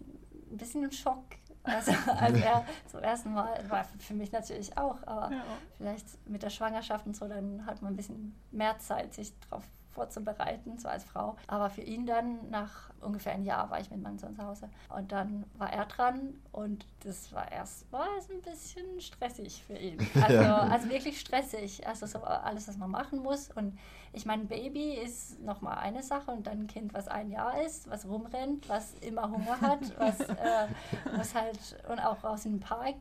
ein bisschen ein Schock. Also, als er zum ersten Mal, war für mich natürlich auch, aber Ja. vielleicht mit der Schwangerschaft und so, dann hat man ein bisschen mehr Zeit, sich darauf vorzubereiten, so als Frau. Aber für ihn dann, nach ungefähr ein Jahr war ich mit meinem Sohn zu Hause. Und dann war er dran und das war erstmal ein bisschen stressig für ihn. Also, Ja. also wirklich stressig. Also so alles, was man machen muss. Und ich meine, Baby ist nochmal eine Sache und dann ein Kind, was ein Jahr ist, was rumrennt, was immer Hunger hat, was, äh, was halt und auch raus in den Park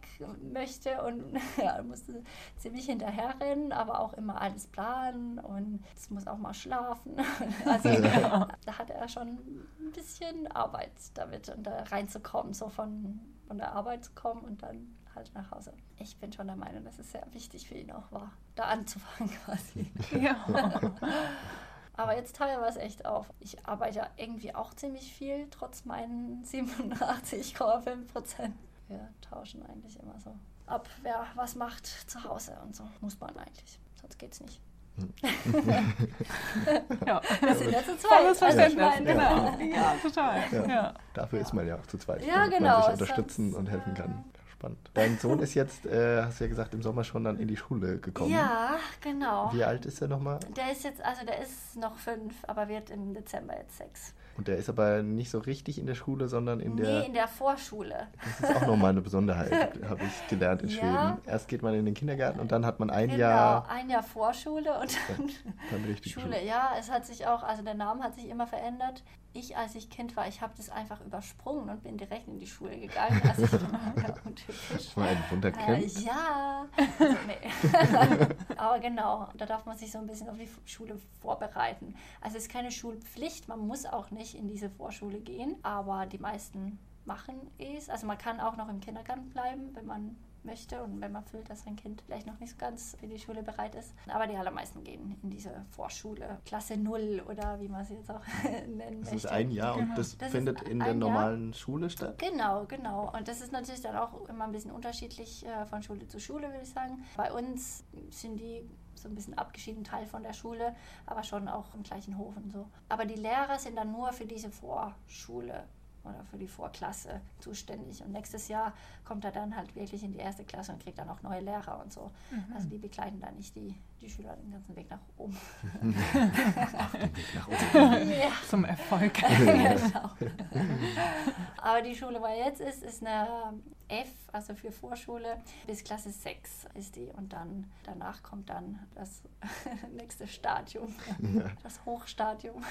möchte und ja, musste ziemlich hinterherrennen, aber auch immer alles planen und es muss auch mal schlafen. Also Ja. da hatte er schon ein bisschen Arbeit damit und da reinzukommen, so von, von der Arbeit zu kommen und dann halt nach Hause. Ich bin schon der Meinung, dass es sehr wichtig für ihn auch war, da anzufangen quasi. Ja. Aber jetzt teilen wir es echt auf. Ich arbeite ja irgendwie auch ziemlich viel, trotz meinen 87,5 Prozent. Wir tauschen eigentlich immer so ab, wer was macht zu Hause und so. Muss man eigentlich, sonst geht's nicht. Ja. Wir sind ja zu zweit. Volles also Verständnis, meine, genau. Ja, total. Ja. Ja. Dafür ist man ja auch zu zweit, Ja, damit genau, man sich unterstützen und helfen kann. Ja, spannend. Dein Sohn ist jetzt, äh, hast du ja gesagt, im Sommer schon dann in die Schule gekommen. Ja, genau. Wie alt ist er nochmal? Der ist jetzt, also der ist noch fünf, aber wird im Dezember jetzt sechs. Und der ist aber nicht so richtig in der Schule, sondern in der. nee, in der Vorschule. Das ist auch nochmal eine Besonderheit, habe ich gelernt in Ja. Schweden. Erst geht man in den Kindergarten und dann hat man ein genau, Jahr ein Jahr Vorschule und dann dann richtig Schule. Ja, es hat sich auch, also der Name hat sich immer verändert. Ich, als ich Kind war, ich habe das einfach übersprungen und bin direkt in die Schule gegangen. Also ich war ja, untypisch. Das war ein Äh, Wunderkind. ja, also, nee. aber genau, da darf man sich so ein bisschen auf die Schule vorbereiten. Also es ist keine Schulpflicht, man muss auch nicht in diese Vorschule gehen, aber die meisten machen es. Also man kann auch noch im Kindergarten bleiben, wenn man möchte und wenn man fühlt, dass sein Kind vielleicht noch nicht so ganz für die Schule bereit ist. Aber die allermeisten gehen in diese Vorschule, Klasse Null oder wie man sie jetzt auch nennen Das möchte. ist ein Jahr Genau. und das, Das findet in der ein Jahr. normalen Schule statt? Genau, genau. Und das ist natürlich dann auch immer ein bisschen unterschiedlich äh, von Schule zu Schule, würde ich sagen. Bei uns sind die so ein bisschen abgeschieden Teil von der Schule, aber schon auch im gleichen Hof und so. Aber die Lehrer sind dann nur für diese Vorschule oder für die Vorklasse zuständig. Und nächstes Jahr kommt er dann halt wirklich in die erste Klasse und kriegt dann auch neue Lehrer und so. Also die begleiten dann nicht die, die Schüler den ganzen Weg nach oben. Nach oben. ja. Zum Erfolg. genau. Aber die Schule, wo er jetzt ist, ist eine F, also für Vorschule, bis Klasse 6 ist die. Und dann danach kommt dann das nächste Stadium, das Hochstadium.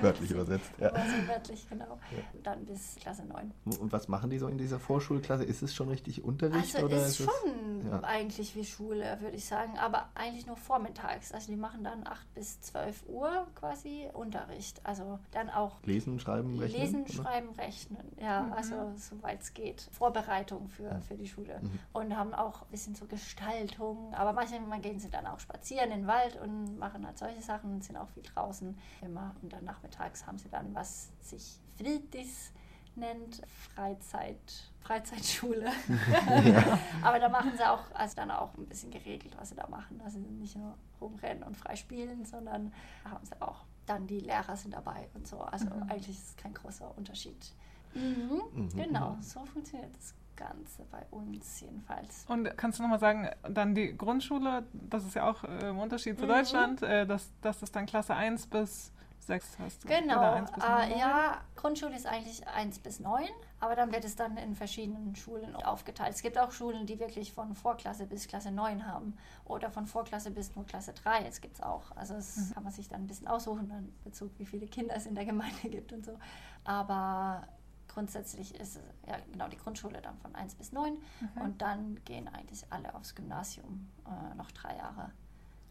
Wörtlich übersetzt. Ja. Also wörtlich, genau. Dann bis Klasse 9. Und was machen die so in dieser Vorschulklasse? Ist es schon richtig Unterricht? Also oder ist es, schon ja. eigentlich wie Schule, würde ich sagen, aber eigentlich nur vormittags. Also die machen dann 8 bis 12 Uhr quasi Unterricht. Also dann auch Lesen, Schreiben, Rechnen? Lesen, oder? Schreiben, Rechnen. Ja, Mhm. also soweit es geht. Vorbereitung für, für die Schule. Mhm. Und haben auch ein bisschen so Gestaltung. Aber manchmal gehen sie dann auch spazieren in den Wald und machen halt solche Sachen und sind auch viel draußen immer. Und dann nachmittags haben sie dann, was sich Friedis nennt, Freizeit, Freizeitschule. Aber da machen sie auch, also dann auch ein bisschen geregelt, was sie da machen. Also nicht nur rumrennen und frei spielen, sondern haben sie auch. Dann die Lehrer sind dabei und so. Also Mhm. eigentlich ist es kein großer Unterschied. Mhm. Mhm. Genau, so funktioniert das Ganze bei uns jedenfalls. Und kannst du nochmal sagen, dann die Grundschule, das ist ja auch äh, im Unterschied zu Mhm. Deutschland, äh, dass, dass das dann Klasse 1 bis 6 hast du. Genau, Oder 1 bis äh, 9? ja, Grundschule ist eigentlich 1 bis 9, aber dann wird es dann in verschiedenen Schulen aufgeteilt. Es gibt auch Schulen, die wirklich von Vorklasse bis Klasse 9 haben oder von Vorklasse bis nur Klasse 3, das gibt es auch. Also das kann man sich dann ein bisschen aussuchen, in Bezug, wie viele Kinder es in der Gemeinde gibt und so. Aber grundsätzlich ist es, ja genau die Grundschule dann von 1 bis 9 Mhm. und dann gehen eigentlich alle aufs Gymnasium, äh, noch drei Jahre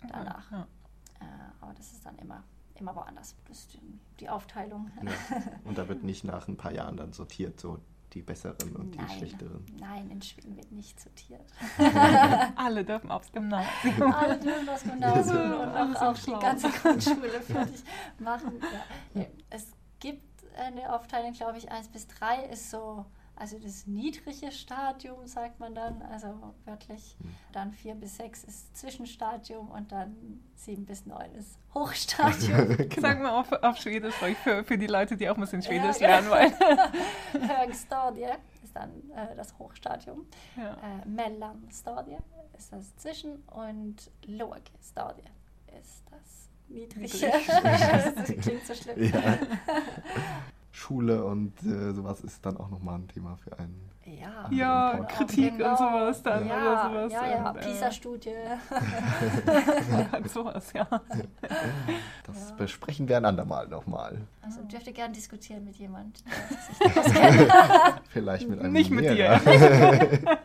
danach. Ja. Äh, aber das ist dann immer, immer woanders. Das ist die, die Aufteilung. Ja. Und da wird nicht nach ein paar Jahren dann sortiert, so die besseren und die Nein, schlechteren. nein, in Schweden wird nicht sortiert. Alle dürfen aufs Gymnasium. Alle dürfen das Gymnasium und noch sind auch die schlau. ganze Grundschule fertig machen. Ja. Es gibt eine Aufteilung, glaube ich, 1 bis 3 ist so, also das niedrige Stadium, sagt man dann, also wörtlich. Dann 4 bis 6 ist Zwischenstadium und dann 7 bis 9 ist Hochstadium. Sag mal auf, auf Schwedisch, für, für die Leute, die auch ein bisschen Schwedisch Ja, lernen wollen. Högstadie ist dann äh, das Hochstadium. Ja. Äh, Mellanstadie ist das Zwischen- und Lågstadie ist das Niedrige. Niedrig. das klingt so schlimm. Ja. Schule und äh, sowas ist dann auch nochmal ein Thema für einen. Ja, Ja, Genau, Kritik und sowas dann ja, oder sowas. Ja, ja, und, äh, PISA-Studie. sowas, ja. Das Ja. besprechen wir ein andermal nochmal. Also dürft ihr gerne diskutieren mit jemand, der sich da auskennt. Vielleicht mit einem Nicht mit Lehrer.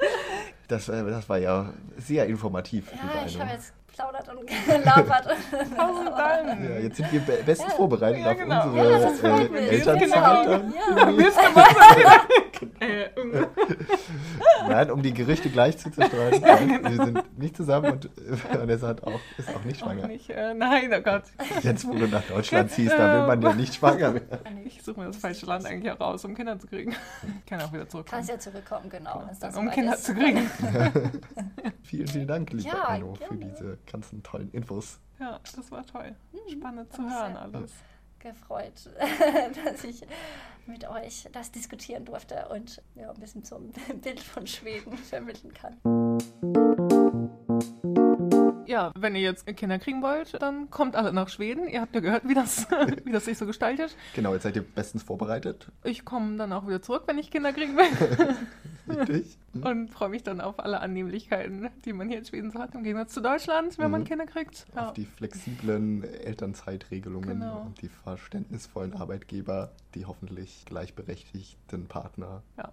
Das, äh, das war ja sehr informativ. Ja, ich habe jetzt geplaudert und gelabert. Tausend Dank. ja, jetzt sind wir be bestens Ja. vorbereitet Ja, auf genau. unsere Ja, das freut äh, mich. Elternzeit. Genau. was? äh, um- Nein, um die Gerüchte gleich zuzustreuen. Nein, wir sind nicht zusammen und äh, Vanessa hat auch, ist auch nicht auch schwanger. nicht, äh, nein, oh Gott. Jetzt, wo du nach Deutschland ziehst, da will man ja nicht schwanger werden. Ich suche mir das falsche Land eigentlich auch raus, um Kinder zu kriegen. Ich kann auch wieder zurückkommen. Kannst ja zurückkommen, genau. dann um Kinder ist. zu kriegen. Vielen, vielen Dank, liebe Ja, Anno, für diese ganzen tollen Infos. Ja, das war toll. Hm, Spannend zu hören sehr- alles. gefreut, dass ich mit euch das diskutieren durfte und ja, ein bisschen zum Bild von Schweden vermitteln kann. Ja, wenn ihr jetzt Kinder kriegen wollt, dann kommt alle nach Schweden. Ihr habt ja gehört, wie das, wie das sich so gestaltet. Genau, jetzt seid ihr bestens vorbereitet. Ich komme dann auch wieder zurück, wenn ich Kinder kriegen will. Richtig? Und freue mich dann auf alle Annehmlichkeiten, die man hier in Schweden so hat, im Gegensatz zu Deutschland, wenn man Mhm. Kinder kriegt. Ja. Auf die flexiblen Elternzeitregelungen Genau. und die verständnisvollen Arbeitgeber, die hoffentlich gleichberechtigten Partner Ja.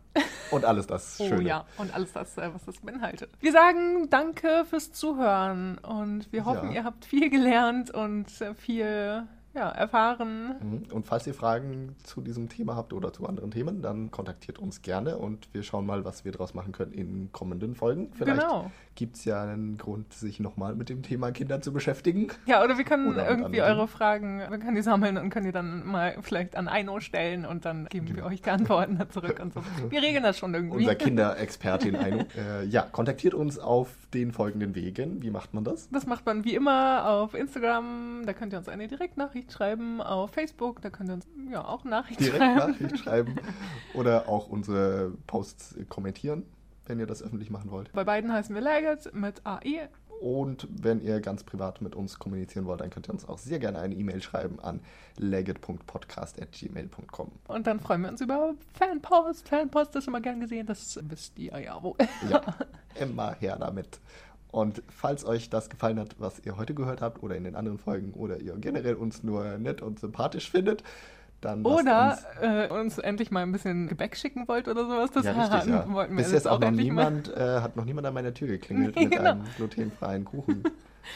und alles das Oh Schöne. ja, und alles das, äh, was das beinhaltet. Wir sagen danke fürs Zuhören und wir hoffen, Ja. ihr habt viel gelernt und äh, viel ja, erfahren. Mhm. Und falls ihr Fragen zu diesem Thema habt oder zu anderen Themen, dann kontaktiert uns gerne und wir schauen mal, was wir daraus machen können in kommenden Folgen. Vielleicht Genau. gibt es ja einen Grund, sich nochmal mit dem Thema Kinder zu beschäftigen. Ja, oder wir können Oder irgendwie eure Fragen, wir können die sammeln und können die dann mal vielleicht an Eino stellen und dann geben wir euch die Antworten da zurück und so. Wir regeln das schon irgendwie. Unser Kinderexpertin Aino. äh, ja, kontaktiert uns auf den folgenden Wegen. Wie macht man das? Das macht man wie immer auf Instagram, da könnt ihr uns eine Direktnachricht schreiben, auf Facebook, da könnt ihr uns ja auch Nachricht Direkt schreiben. Nachricht schreiben oder auch unsere Posts kommentieren, wenn ihr das öffentlich machen wollt. Bei beiden heißen wir Legget mit AE. Und wenn ihr ganz privat mit uns kommunizieren wollt, dann könnt ihr uns auch sehr gerne eine E-Mail schreiben an legit.podcast.gmail.com. Und dann freuen wir uns über Fanpost. Fanpost ist immer gern gesehen, das wisst ihr ja wohl. Ja, immer her damit. Und falls euch das gefallen hat, was ihr heute gehört habt oder in den anderen Folgen oder ihr generell uns nur nett und sympathisch findet, dann Oder uns äh, uns endlich mal ein bisschen Gebäck schicken wollt oder sowas. Das ja, richtig, ja. wollten wir Bis jetzt auch noch niemand, äh, hat noch niemand an meiner Tür geklingelt Nee, mit genau. einem glutenfreien Kuchen.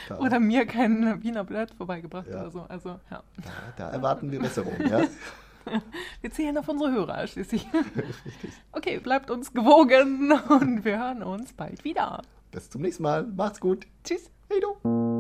Da, Oder mir kein Wiener Blatt vorbeigebracht Ja. oder so. Also, ja. da, da erwarten wir Besserung, ja? Wir zählen auf unsere Hörer schließlich. Okay, bleibt uns gewogen und wir hören uns bald wieder. Bis zum nächsten Mal. Macht's gut. Tschüss. Hey du.